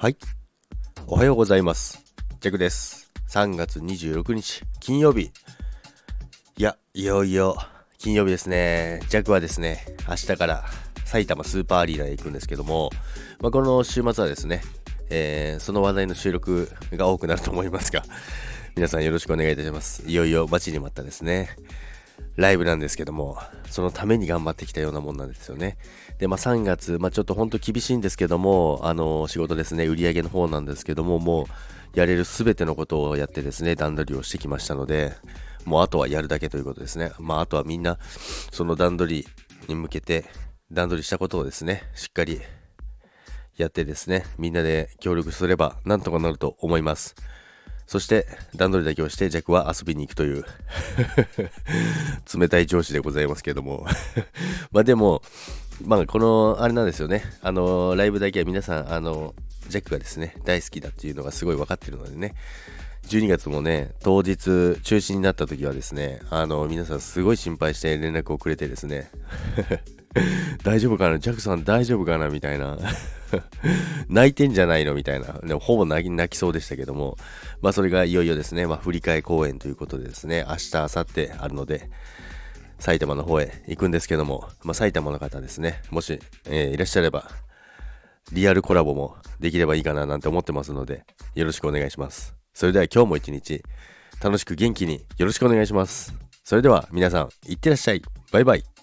はい。おはようございます。ジャクです。3月26日、金曜日。いや、いよいよ、金曜日ですね。ジャクはですね、明日から埼玉スーパーアリーナへ行くんですけども、まあ、この週末はですね、えーその話題の収録が多くなると思いますが、皆さんよろしくお願いいたします。いよいよ待ちに待ったですね。ライブなんですけども、そのために頑張ってきたようなもんなんですよね。で、まあ3月、まあちょっと本当厳しいんですけども、あの、仕事ですね、売り上げの方なんですけども、もうやれるすべてのことをやってですね、段取りをしてきましたので、もうあとはやるだけということですね。まああとはみんな、その段取りに向けて、段取りしたことをですね、しっかりやってですね、みんなで協力すればなんとかなると思います。そして、段取りだけをして、ジャックは遊びに行くという、冷たい上司でございますけども。まあでも、まあこの、あれなんですよね。あの、ライブだけは皆さん、あの、ジャックがですね、大好きだっていうのがすごい分かってるのでね。12月もね、当日中止になった時はですね、あの、皆さんすごい心配して連絡をくれてですね、大丈夫かな？ジャクさん大丈夫かな？みたいな。泣いてんじゃないの？みたいな。でもほぼ泣き泣きそうでしたけども、まあそれがいよいよですね、まあ振り替え公演ということでですね、明日、明後日あるので、埼玉の方へ行くんですけども、まあ埼玉の方ですね、もし、えーいらっしゃれば、リアルコラボもできればいいかななんて思ってますので、よろしくお願いします。それでは今日も一日、楽しく元気によろしくお願いします。それでは皆さん、いってらっしゃい。バイバイ。